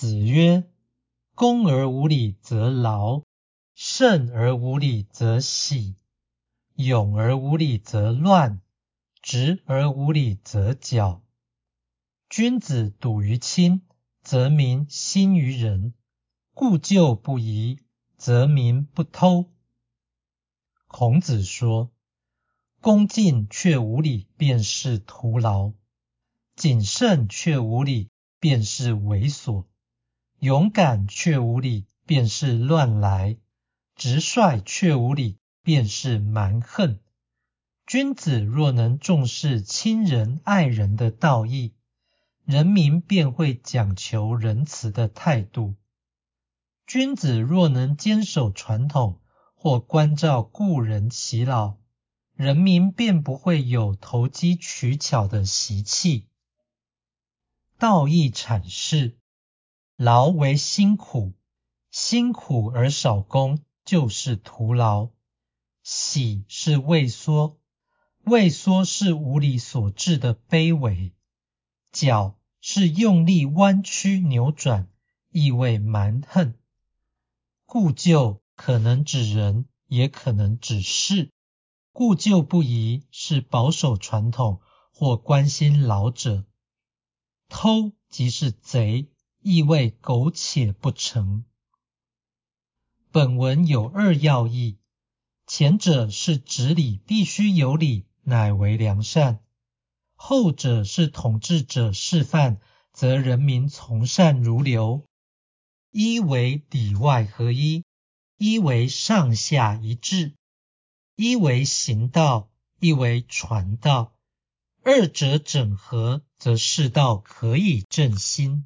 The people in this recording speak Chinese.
子曰：恭而无礼则劳，慎而无礼则喜，勇而无礼则乱，直而无礼则绞。君子笃于亲，则民心于仁；故旧不移，则民不偷。孔子说：恭敬却无礼，便是徒劳；谨慎却无礼，便是猥琐；勇敢却无礼，便是乱来；直率却无礼，便是蛮横。君子若能重视亲人爱人的道义，人民便会讲求仁慈的态度。君子若能坚守传统，或关照故人其老，人民便不会有投机取巧的习气。道义阐释：劳为辛苦，辛苦而少功就是徒劳；喜是畏缩，畏缩是无理所致的卑微；矫是用力弯曲扭转，意味蛮横。故旧。可能指人，也可能指事。故旧不移是保守传统或关心老者。偷即是贼，意味苟且不成。本文有二要义：前者是指理必须有理，乃为良善；后者是统治者示范，则人民从善如流。一为里外合一。一为上下一致，一为行道，一为传道，二者整合，则世道可以正心。